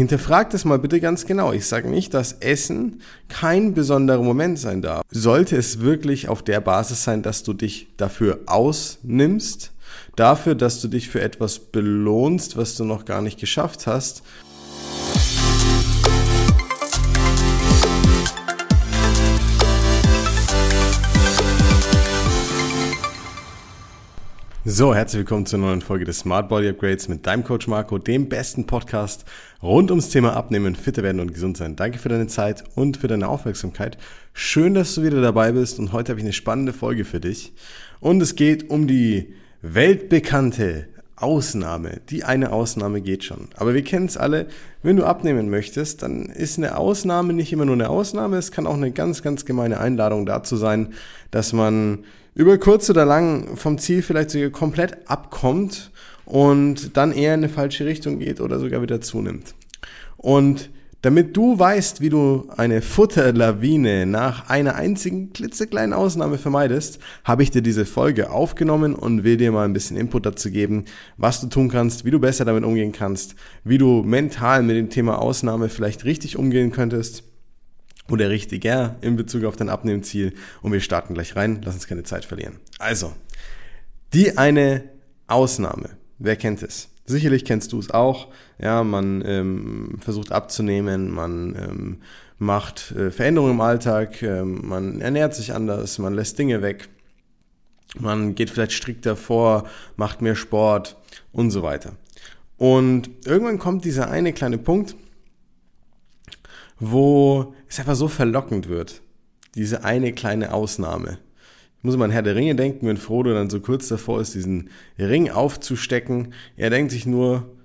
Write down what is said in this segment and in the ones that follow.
Hinterfragt es mal bitte ganz genau. Ich sage nicht, dass Essen kein besonderer Moment sein darf. Sollte es wirklich auf der Basis sein, dass du dich dafür ausnimmst, dafür, dass du dich für etwas belohnst, was du noch gar nicht geschafft hast, So, herzlich willkommen zur neuen Folge des Smart Body Upgrades mit deinem Coach Marco, dem besten Podcast rund ums Thema Abnehmen, fitter werden und gesund sein. Danke für deine Zeit und für deine Aufmerksamkeit. Schön, dass du wieder dabei bist und heute habe ich eine spannende Folge für dich. Und es geht um die weltbekannte Ausnahme. Die eine Ausnahme geht schon. Aber wir kennen es alle, wenn du abnehmen möchtest, dann ist eine Ausnahme nicht immer nur eine Ausnahme. Es kann auch eine ganz, ganz gemeine Einladung dazu sein, dass man über kurz oder lang vom Ziel vielleicht sogar komplett abkommt und dann eher in eine falsche Richtung geht oder sogar wieder zunimmt. Und damit du weißt, wie du eine Futterlawine nach einer einzigen klitzekleinen Ausnahme vermeidest, habe ich dir diese Folge aufgenommen und will dir mal ein bisschen Input dazu geben, was du tun kannst, wie du besser damit umgehen kannst, wie du mental mit dem Thema Ausnahme vielleicht richtig umgehen könntest oder richtiger in Bezug auf dein Abnehmziel. Und wir starten gleich rein. Lass uns keine Zeit verlieren. Also, die eine Ausnahme. Wer kennt es? Sicherlich kennst du es auch. Ja, man ähm, versucht abzunehmen, man ähm, macht äh, Veränderungen im Alltag, ähm, man ernährt sich anders, man lässt Dinge weg, man geht vielleicht strikter vor, macht mehr Sport und so weiter. Und irgendwann kommt dieser eine kleine Punkt, wo es einfach so verlockend wird. Diese eine kleine Ausnahme. Ich muss immer an Herr der Ringe denken, wenn Frodo dann so kurz davor ist, diesen Ring aufzustecken. Er denkt sich nur,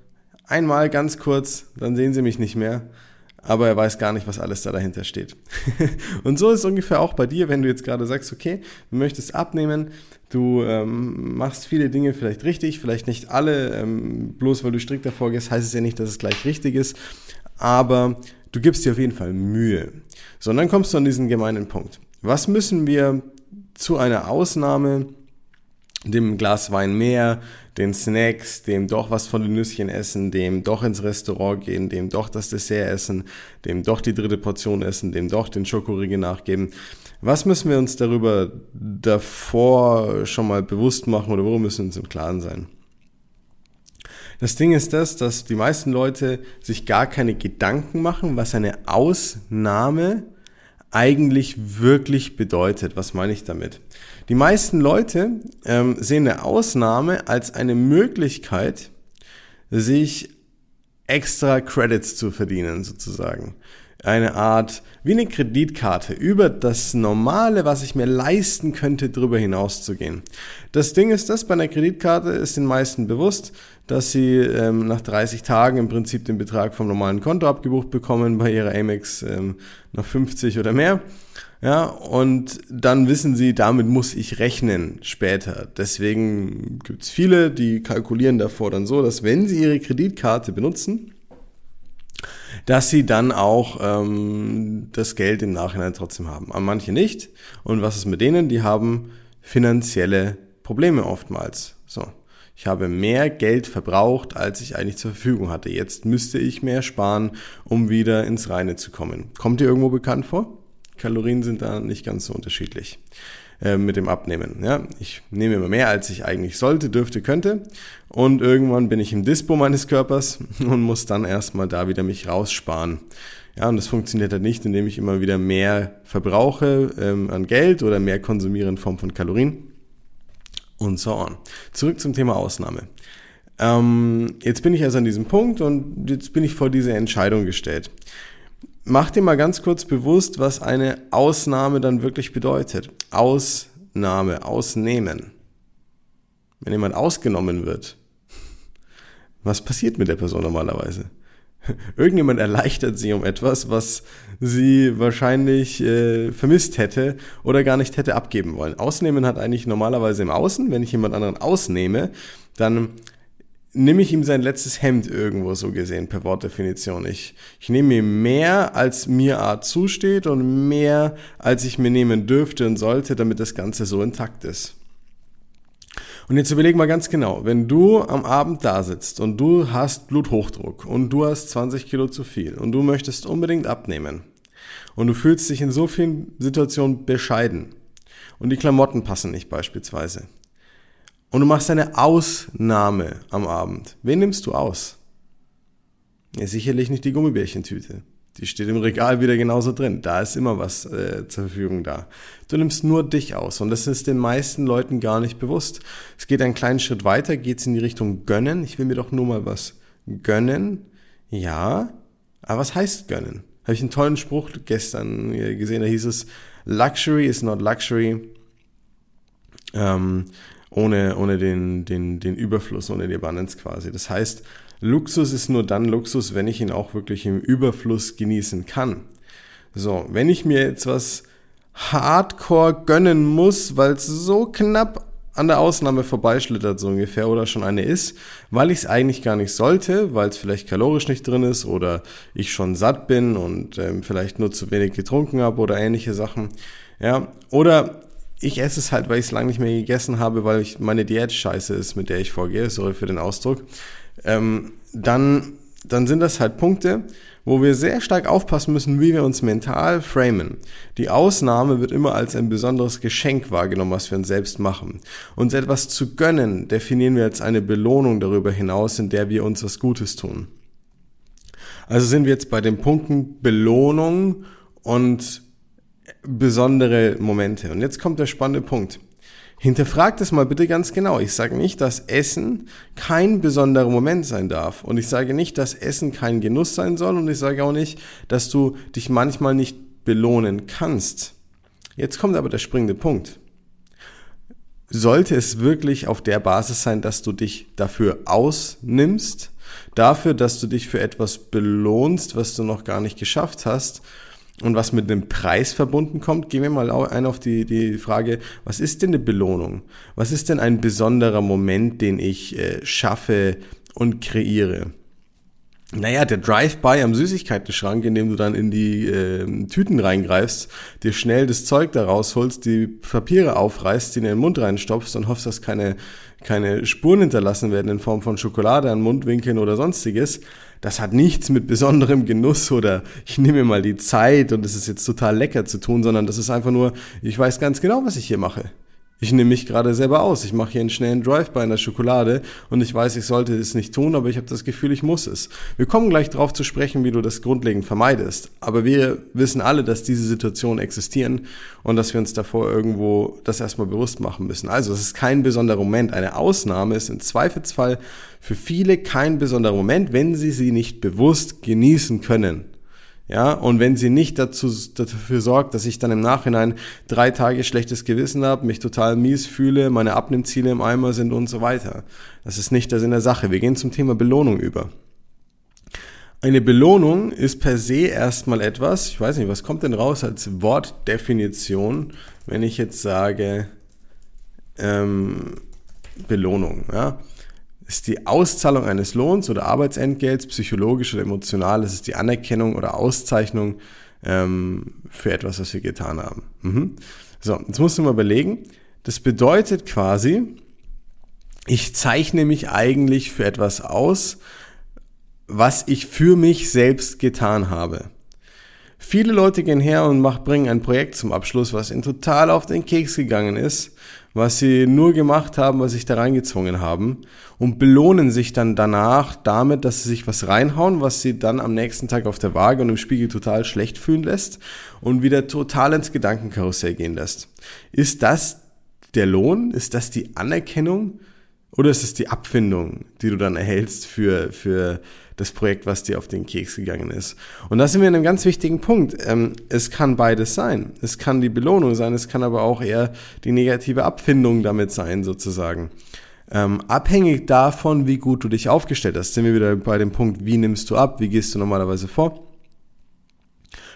einmal ganz kurz, dann sehen sie mich nicht mehr. Aber er weiß gar nicht, was alles da dahinter steht. und so ist es ungefähr auch bei dir, wenn du jetzt gerade sagst, okay, du möchtest abnehmen, du ähm, machst viele Dinge vielleicht richtig, vielleicht nicht alle, ähm, bloß weil du strikt davor gehst, heißt es ja nicht, dass es gleich richtig ist. Aber du gibst dir auf jeden Fall Mühe. So, und dann kommst du an diesen gemeinen Punkt. Was müssen wir zu einer Ausnahme, dem Glas Wein mehr, den Snacks, dem doch was von den Nüsschen essen, dem doch ins Restaurant gehen, dem doch das Dessert essen, dem doch die dritte Portion essen, dem doch den Schokoriegel nachgeben. Was müssen wir uns darüber davor schon mal bewusst machen oder worum müssen wir uns im Klaren sein? Das Ding ist das, dass die meisten Leute sich gar keine Gedanken machen, was eine Ausnahme eigentlich wirklich bedeutet. Was meine ich damit? Die meisten Leute ähm, sehen eine Ausnahme als eine Möglichkeit, sich extra Credits zu verdienen, sozusagen eine Art, wie eine Kreditkarte, über das Normale, was ich mir leisten könnte, darüber hinaus zu gehen. Das Ding ist das, bei einer Kreditkarte ist den meisten bewusst, dass sie ähm, nach 30 Tagen im Prinzip den Betrag vom normalen Konto abgebucht bekommen, bei ihrer Amex ähm, nach 50 oder mehr. Ja, und dann wissen sie, damit muss ich rechnen später. Deswegen gibt's viele, die kalkulieren davor dann so, dass wenn sie ihre Kreditkarte benutzen, dass sie dann auch ähm, das Geld im Nachhinein trotzdem haben. Aber manche nicht. Und was ist mit denen? Die haben finanzielle Probleme oftmals. So. Ich habe mehr Geld verbraucht, als ich eigentlich zur Verfügung hatte. Jetzt müsste ich mehr sparen, um wieder ins Reine zu kommen. Kommt dir irgendwo bekannt vor? Kalorien sind da nicht ganz so unterschiedlich. Äh, mit dem Abnehmen. Ja? Ich nehme immer mehr, als ich eigentlich sollte, dürfte, könnte. Und irgendwann bin ich im Dispo meines Körpers und muss dann erstmal da wieder mich raussparen. Ja, und das funktioniert halt nicht, indem ich immer wieder mehr verbrauche ähm, an Geld oder mehr konsumiere in Form von Kalorien und so on. Zurück zum Thema Ausnahme. Ähm, jetzt bin ich also an diesem Punkt und jetzt bin ich vor diese Entscheidung gestellt. Mach dir mal ganz kurz bewusst, was eine Ausnahme dann wirklich bedeutet. Ausnahme, ausnehmen. Wenn jemand ausgenommen wird, was passiert mit der Person normalerweise? Irgendjemand erleichtert sie um etwas, was sie wahrscheinlich äh, vermisst hätte oder gar nicht hätte abgeben wollen. Ausnehmen hat eigentlich normalerweise im Außen. Wenn ich jemand anderen ausnehme, dann nehme ich ihm sein letztes Hemd irgendwo so gesehen, per Wortdefinition. Ich, ich nehme ihm mehr, als mir Art zusteht und mehr, als ich mir nehmen dürfte und sollte, damit das Ganze so intakt ist. Und jetzt überleg mal ganz genau, wenn du am Abend da sitzt und du hast Bluthochdruck und du hast 20 Kilo zu viel und du möchtest unbedingt abnehmen und du fühlst dich in so vielen Situationen bescheiden und die Klamotten passen nicht beispielsweise und du machst eine Ausnahme am Abend, wen nimmst du aus? Ja, sicherlich nicht die Gummibärchentüte. Die steht im Regal wieder genauso drin. Da ist immer was äh, zur Verfügung da. Du nimmst nur dich aus und das ist den meisten Leuten gar nicht bewusst. Es geht einen kleinen Schritt weiter, geht es in die Richtung gönnen. Ich will mir doch nur mal was gönnen. Ja, aber was heißt gönnen? Habe ich einen tollen Spruch gestern gesehen, da hieß es, Luxury is not luxury. Ähm, ohne, ohne den, den, den Überfluss, ohne die Abundance quasi. Das heißt, Luxus ist nur dann Luxus, wenn ich ihn auch wirklich im Überfluss genießen kann. So, wenn ich mir jetzt was hardcore gönnen muss, weil es so knapp an der Ausnahme vorbeischlittert, so ungefähr, oder schon eine ist, weil ich es eigentlich gar nicht sollte, weil es vielleicht kalorisch nicht drin ist oder ich schon satt bin und ähm, vielleicht nur zu wenig getrunken habe oder ähnliche Sachen. Ja, oder ich esse es halt, weil ich es lange nicht mehr gegessen habe, weil ich meine Diät scheiße ist, mit der ich vorgehe, sorry für den Ausdruck ähm, dann, dann sind das halt Punkte, wo wir sehr stark aufpassen müssen, wie wir uns mental framen. Die Ausnahme wird immer als ein besonderes Geschenk wahrgenommen, was wir uns selbst machen. Uns etwas zu gönnen, definieren wir als eine Belohnung darüber hinaus, in der wir uns was Gutes tun. Also sind wir jetzt bei den Punkten Belohnung und besondere Momente. Und jetzt kommt der spannende Punkt. Hinterfragt es mal bitte ganz genau. Ich sage nicht, dass Essen kein besonderer Moment sein darf. Und ich sage nicht, dass Essen kein Genuss sein soll. Und ich sage auch nicht, dass du dich manchmal nicht belohnen kannst. Jetzt kommt aber der springende Punkt. Sollte es wirklich auf der Basis sein, dass du dich dafür ausnimmst, dafür, dass du dich für etwas belohnst, was du noch gar nicht geschafft hast, und was mit einem Preis verbunden kommt, gehen wir mal ein auf die, die Frage, was ist denn eine Belohnung? Was ist denn ein besonderer Moment, den ich äh, schaffe und kreiere? Naja, der Drive-by am Süßigkeitenschrank, in dem du dann in die äh, Tüten reingreifst, dir schnell das Zeug da rausholst, die Papiere aufreißt, die in den Mund reinstopfst und hoffst, dass keine, keine Spuren hinterlassen werden in Form von Schokolade an Mundwinkeln oder sonstiges, das hat nichts mit besonderem Genuss oder ich nehme mal die Zeit und es ist jetzt total lecker zu tun, sondern das ist einfach nur, ich weiß ganz genau, was ich hier mache. Ich nehme mich gerade selber aus. Ich mache hier einen schnellen Drive-by in der Schokolade und ich weiß, ich sollte es nicht tun, aber ich habe das Gefühl, ich muss es. Wir kommen gleich darauf zu sprechen, wie du das grundlegend vermeidest. Aber wir wissen alle, dass diese Situationen existieren und dass wir uns davor irgendwo das erstmal bewusst machen müssen. Also es ist kein besonderer Moment. Eine Ausnahme ist im Zweifelsfall für viele kein besonderer Moment, wenn sie sie nicht bewusst genießen können. Ja, und wenn sie nicht dazu, dafür sorgt, dass ich dann im Nachhinein drei Tage schlechtes Gewissen habe, mich total mies fühle, meine Abnehmziele im Eimer sind und so weiter. Das ist nicht der Sinn der Sache. Wir gehen zum Thema Belohnung über. Eine Belohnung ist per se erstmal etwas, ich weiß nicht, was kommt denn raus als Wortdefinition, wenn ich jetzt sage ähm, Belohnung. Ja? Ist die Auszahlung eines Lohns oder Arbeitsentgelts, psychologisch oder emotional, es ist die Anerkennung oder Auszeichnung ähm, für etwas, was wir getan haben. Mhm. So, jetzt musst du mal überlegen, das bedeutet quasi, ich zeichne mich eigentlich für etwas aus, was ich für mich selbst getan habe. Viele Leute gehen her und mach, bringen ein Projekt zum Abschluss, was ihnen total auf den Keks gegangen ist, was sie nur gemacht haben, was sich da reingezwungen haben und belohnen sich dann danach damit, dass sie sich was reinhauen, was sie dann am nächsten Tag auf der Waage und im Spiegel total schlecht fühlen lässt und wieder total ins Gedankenkarussell gehen lässt. Ist das der Lohn? Ist das die Anerkennung? Oder ist es die Abfindung, die du dann erhältst für, für das Projekt, was dir auf den Keks gegangen ist? Und da sind wir in einem ganz wichtigen Punkt. Ähm, es kann beides sein. Es kann die Belohnung sein, es kann aber auch eher die negative Abfindung damit sein, sozusagen. Ähm, abhängig davon, wie gut du dich aufgestellt hast, sind wir wieder bei dem Punkt, wie nimmst du ab, wie gehst du normalerweise vor?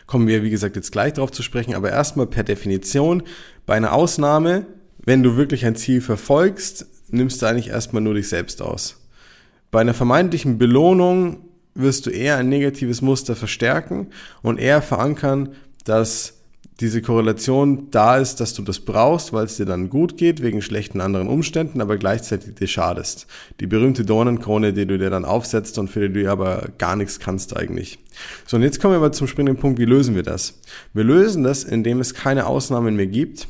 Kommen wir, wie gesagt, jetzt gleich darauf zu sprechen, aber erstmal per Definition, bei einer Ausnahme, wenn du wirklich ein Ziel verfolgst, nimmst du eigentlich erstmal nur dich selbst aus. Bei einer vermeintlichen Belohnung wirst du eher ein negatives Muster verstärken und eher verankern, dass diese Korrelation da ist, dass du das brauchst, weil es dir dann gut geht, wegen schlechten anderen Umständen, aber gleichzeitig dir schadest. Die berühmte Dornenkrone, die du dir dann aufsetzt und für die du aber gar nichts kannst eigentlich. So, und jetzt kommen wir aber zum springenden Punkt, wie lösen wir das? Wir lösen das, indem es keine Ausnahmen mehr gibt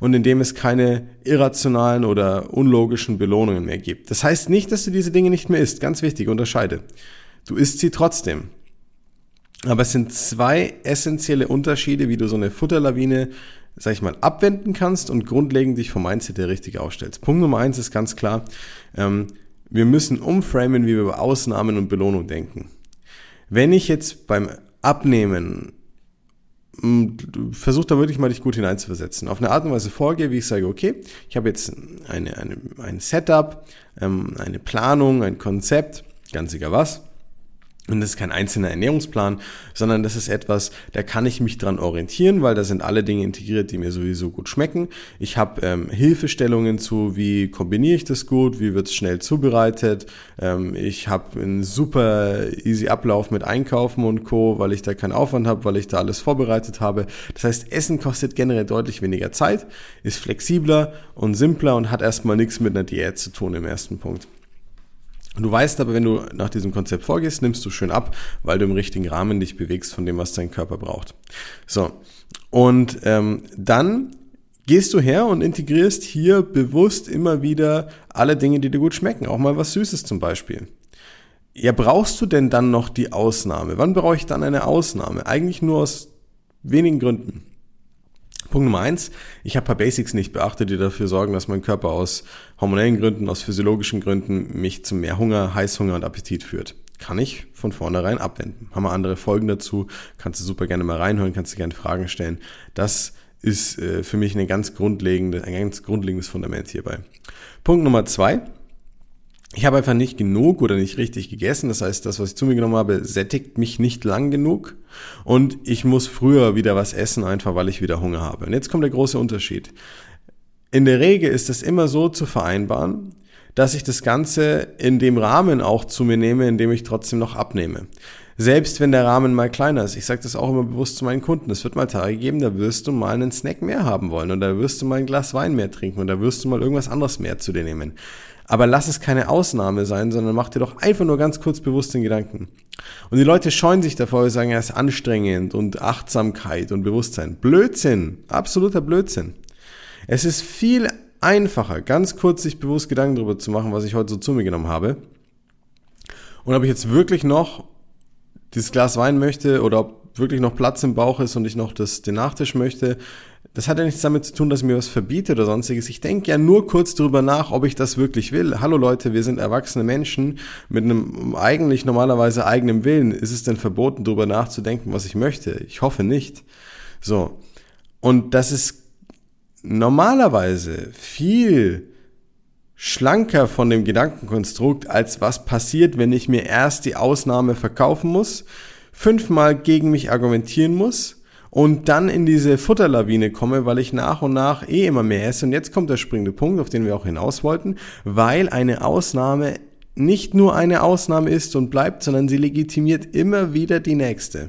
und indem es keine irrationalen oder unlogischen Belohnungen mehr gibt. Das heißt nicht, dass du diese Dinge nicht mehr isst. Ganz wichtig, unterscheide. Du isst sie trotzdem. Aber es sind zwei essentielle Unterschiede, wie du so eine Futterlawine, sag ich mal, abwenden kannst und grundlegend dich vom Mindset der richtig aufstellst. Punkt Nummer eins ist ganz klar, ähm, wir müssen umframen, wie wir über Ausnahmen und Belohnung denken. Wenn ich jetzt beim Abnehmen versuch da wirklich mal dich gut hineinzuversetzen. Auf eine Art und Weise vorgehe, wie ich sage, okay, ich habe jetzt eine, eine, ein Setup, ähm, eine Planung, ein Konzept, ganz egal was. Und das ist kein einzelner Ernährungsplan, sondern das ist etwas, da kann ich mich dran orientieren, weil da sind alle Dinge integriert, die mir sowieso gut schmecken. Ich habe ähm, Hilfestellungen zu, wie kombiniere ich das gut, wie wird es schnell zubereitet. Ähm, ich habe einen super easy Ablauf mit Einkaufen und Co., weil ich da keinen Aufwand habe, weil ich da alles vorbereitet habe. Das heißt, Essen kostet generell deutlich weniger Zeit, ist flexibler und simpler und hat erstmal nichts mit einer Diät zu tun im ersten Punkt. Du weißt aber, wenn du nach diesem Konzept vorgehst, nimmst du schön ab, weil du im richtigen Rahmen dich bewegst von dem, was dein Körper braucht. So, und ähm, dann gehst du her und integrierst hier bewusst immer wieder alle Dinge, die dir gut schmecken, auch mal was Süßes zum Beispiel. Ja, brauchst du denn dann noch die Ausnahme? Wann brauche ich dann eine Ausnahme? Eigentlich nur aus wenigen Gründen. Punkt Nummer eins, ich habe paar Basics nicht beachtet, die dafür sorgen, dass mein Körper aus hormonellen Gründen, aus physiologischen Gründen mich zu mehr Hunger, Heißhunger und Appetit führt. Kann ich von vornherein abwenden. Haben wir andere Folgen dazu, kannst du super gerne mal reinhören, kannst du gerne Fragen stellen. Das ist äh, für mich eine ganz grundlegende, ein ganz grundlegendes Fundament hierbei. Punkt Nummer zwei, ich habe einfach nicht genug oder nicht richtig gegessen. Das heißt, das, was ich zu mir genommen habe, sättigt mich nicht lang genug. Und ich muss früher wieder was essen, einfach weil ich wieder Hunger habe. Und jetzt kommt der große Unterschied. In der Regel ist es immer so zu vereinbaren, dass ich das Ganze in dem Rahmen auch zu mir nehme, in dem ich trotzdem noch abnehme. Selbst wenn der Rahmen mal kleiner ist. Ich sage das auch immer bewusst zu meinen Kunden. Es wird mal Tage geben, da wirst du mal einen Snack mehr haben wollen und da wirst du mal ein Glas Wein mehr trinken und da wirst du mal irgendwas anderes mehr zu dir nehmen. Aber lass es keine Ausnahme sein, sondern mach dir doch einfach nur ganz kurz bewusst den Gedanken. Und die Leute scheuen sich davor, sagen, ja, es ist anstrengend und Achtsamkeit und Bewusstsein. Blödsinn, absoluter Blödsinn. Es ist viel einfacher, ganz kurz sich bewusst Gedanken darüber zu machen, was ich heute so zu mir genommen habe. Und ob ich jetzt wirklich noch dieses Glas Wein möchte oder ob wirklich noch Platz im Bauch ist und ich noch das, den Nachtisch möchte, das hat ja nichts damit zu tun, dass mir was verbietet oder sonstiges. Ich denke ja nur kurz drüber nach, ob ich das wirklich will. Hallo Leute, wir sind erwachsene Menschen mit einem eigentlich normalerweise eigenen Willen. Ist es denn verboten, drüber nachzudenken, was ich möchte? Ich hoffe nicht. So. Und das ist normalerweise viel schlanker von dem Gedankenkonstrukt, als was passiert, wenn ich mir erst die Ausnahme verkaufen muss, fünfmal gegen mich argumentieren muss, und dann in diese Futterlawine komme, weil ich nach und nach eh immer mehr esse. Und jetzt kommt der springende Punkt, auf den wir auch hinaus wollten, weil eine Ausnahme nicht nur eine Ausnahme ist und bleibt, sondern sie legitimiert immer wieder die nächste.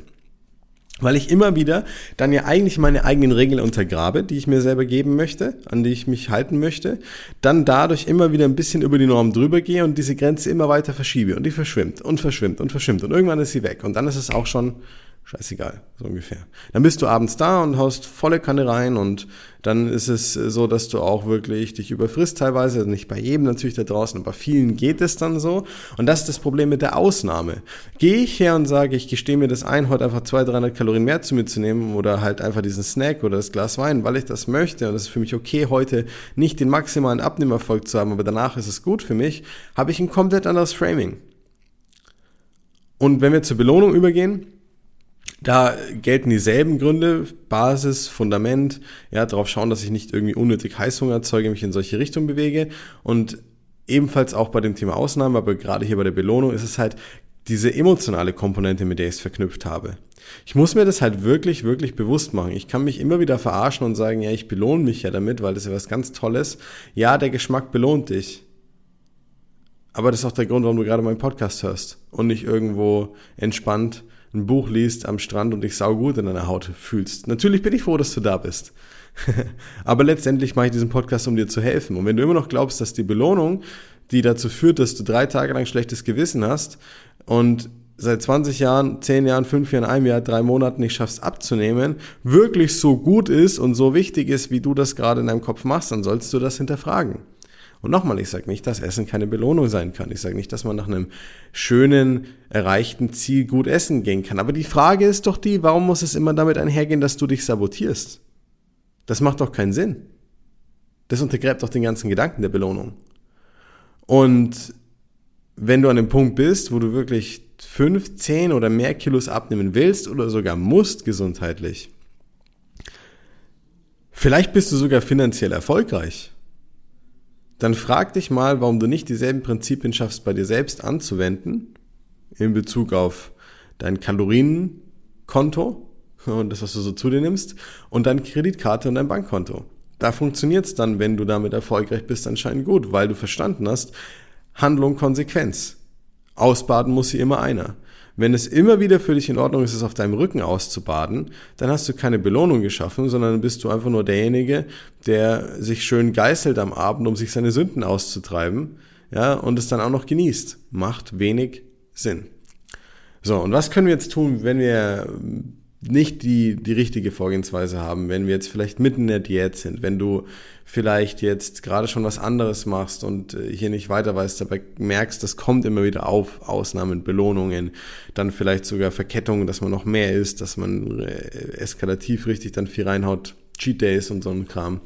Weil ich immer wieder dann ja eigentlich meine eigenen Regeln untergrabe, die ich mir selber geben möchte, an die ich mich halten möchte, dann dadurch immer wieder ein bisschen über die Norm drüber gehe und diese Grenze immer weiter verschiebe und die verschwimmt und verschwimmt und verschwimmt und irgendwann ist sie weg und dann ist es auch schon scheißegal, so ungefähr. Dann bist du abends da und haust volle Kanne rein und dann ist es so, dass du auch wirklich dich überfrisst teilweise, also nicht bei jedem natürlich da draußen, aber vielen geht es dann so und das ist das Problem mit der Ausnahme. Gehe ich her und sage, ich gestehe mir das ein, heute einfach 200, 300 Kalorien mehr zu mir zu nehmen oder halt einfach diesen Snack oder das Glas Wein, weil ich das möchte und es ist für mich okay, heute nicht den maximalen Abnehmerfolg zu haben, aber danach ist es gut für mich, habe ich ein komplett anderes Framing. Und wenn wir zur Belohnung übergehen, da gelten dieselben Gründe, Basis, Fundament, ja, darauf schauen, dass ich nicht irgendwie unnötig Heißhunger erzeuge, mich in solche Richtungen bewege. Und ebenfalls auch bei dem Thema Ausnahmen, aber gerade hier bei der Belohnung ist es halt diese emotionale Komponente, mit der ich es verknüpft habe. Ich muss mir das halt wirklich, wirklich bewusst machen. Ich kann mich immer wieder verarschen und sagen, ja, ich belohne mich ja damit, weil das ja was ganz Tolles. Ja, der Geschmack belohnt dich. Aber das ist auch der Grund, warum du gerade meinen Podcast hörst und nicht irgendwo entspannt ein Buch liest am Strand und dich saugut in deiner Haut fühlst. Natürlich bin ich froh, dass du da bist. Aber letztendlich mache ich diesen Podcast, um dir zu helfen. Und wenn du immer noch glaubst, dass die Belohnung, die dazu führt, dass du drei Tage lang schlechtes Gewissen hast und seit 20 Jahren, 10 Jahren, 5 Jahren, einem Jahr, drei Monaten nicht schaffst abzunehmen, wirklich so gut ist und so wichtig ist, wie du das gerade in deinem Kopf machst, dann sollst du das hinterfragen. Und nochmal, ich sage nicht, dass Essen keine Belohnung sein kann. Ich sage nicht, dass man nach einem schönen, erreichten Ziel gut essen gehen kann. Aber die Frage ist doch die, warum muss es immer damit einhergehen, dass du dich sabotierst? Das macht doch keinen Sinn. Das untergräbt doch den ganzen Gedanken der Belohnung. Und wenn du an dem Punkt bist, wo du wirklich 5, 10 oder mehr Kilos abnehmen willst oder sogar musst gesundheitlich, vielleicht bist du sogar finanziell erfolgreich, dann frag dich mal, warum du nicht dieselben Prinzipien schaffst, bei dir selbst anzuwenden, in Bezug auf dein Kalorienkonto und das, was du so zu dir nimmst, und deine Kreditkarte und dein Bankkonto. Da funktioniert es dann, wenn du damit erfolgreich bist, anscheinend gut, weil du verstanden hast, Handlung, Konsequenz. Ausbaden muss sie immer einer. Wenn es immer wieder für dich in Ordnung ist, es auf deinem Rücken auszubaden, dann hast du keine Belohnung geschaffen, sondern bist du einfach nur derjenige, der sich schön geißelt am Abend, um sich seine Sünden auszutreiben, ja, und es dann auch noch genießt. Macht wenig Sinn. So, und was können wir jetzt tun, wenn wir nicht die, die richtige Vorgehensweise haben, wenn wir jetzt vielleicht mitten in der Diät sind, wenn du vielleicht jetzt gerade schon was anderes machst und äh, hier nicht weiter weißt, aber merkst, das kommt immer wieder auf, Ausnahmen, Belohnungen, dann vielleicht sogar Verkettungen, dass man noch mehr isst, dass man äh, eskalativ richtig dann viel reinhaut, Cheat Days und so ein Kram.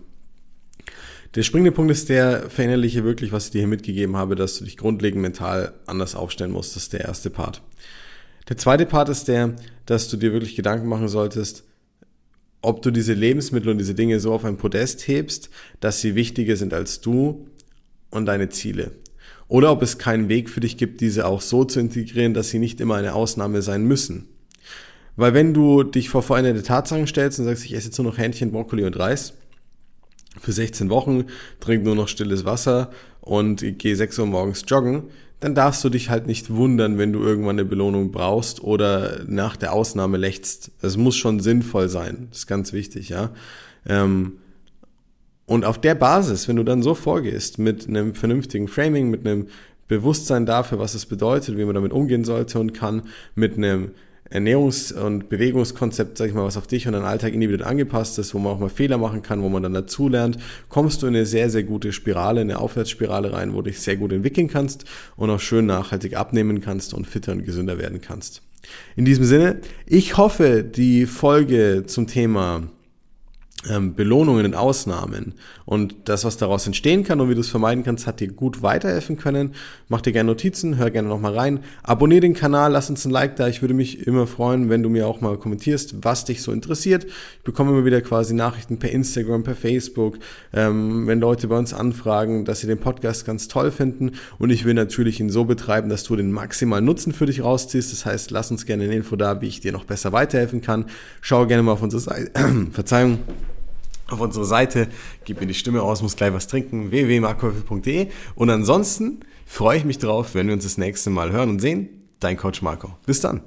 Der springende Punkt ist der, verinnerliche wirklich, was ich dir hier mitgegeben habe, dass du dich grundlegend mental anders aufstellen musst. Das ist der erste Part. Der zweite Part ist der, dass du dir wirklich Gedanken machen solltest, ob du diese Lebensmittel und diese Dinge so auf ein Podest hebst, dass sie wichtiger sind als du und deine Ziele. Oder ob es keinen Weg für dich gibt, diese auch so zu integrieren, dass sie nicht immer eine Ausnahme sein müssen. Weil wenn du dich vor veränderte Tatsachen stellst und sagst, ich esse jetzt nur noch Hähnchen, Brokkoli und Reis für 16 Wochen, trinke nur noch stilles Wasser und gehe 6 Uhr morgens joggen, dann darfst du dich halt nicht wundern, wenn du irgendwann eine Belohnung brauchst oder nach der Ausnahme lächst. Es muss schon sinnvoll sein. Das ist ganz wichtig, ja. Ähm, und auf der Basis, wenn du dann so vorgehst, mit einem vernünftigen Framing, mit einem Bewusstsein dafür, was es bedeutet, wie man damit umgehen sollte und kann, mit einem Ernährungs- und Bewegungskonzept, sag ich mal, was auf dich und deinen Alltag individuell angepasst ist, wo man auch mal Fehler machen kann, wo man dann dazulernt, kommst du in eine sehr, sehr gute Spirale, eine Aufwärtsspirale rein, wo du dich sehr gut entwickeln kannst und auch schön nachhaltig abnehmen kannst und fitter und gesünder werden kannst. In diesem Sinne, ich hoffe, die Folge zum Thema ähm, Belohnungen und Ausnahmen und das, was daraus entstehen kann und wie du es vermeiden kannst, hat dir gut weiterhelfen können. Mach dir gerne Notizen, hör gerne nochmal rein. Abonnier den Kanal, lass uns ein Like da. Ich würde mich immer freuen, wenn du mir auch mal kommentierst, was dich so interessiert. Ich bekomme immer wieder quasi Nachrichten per Instagram, per Facebook, ähm, wenn Leute bei uns anfragen, dass sie den Podcast ganz toll finden und ich will natürlich ihn so betreiben, dass du den maximalen Nutzen für dich rausziehst. Das heißt, lass uns gerne eine Info da, wie ich dir noch besser weiterhelfen kann. Schau gerne mal auf unsere Seite. Verzeihung auf unsere Seite, gib mir die Stimme aus, muss gleich was trinken, www.markowölfe.de und ansonsten freue ich mich drauf, wenn wir uns das nächste Mal hören und sehen. Dein Coach Marco. Bis dann.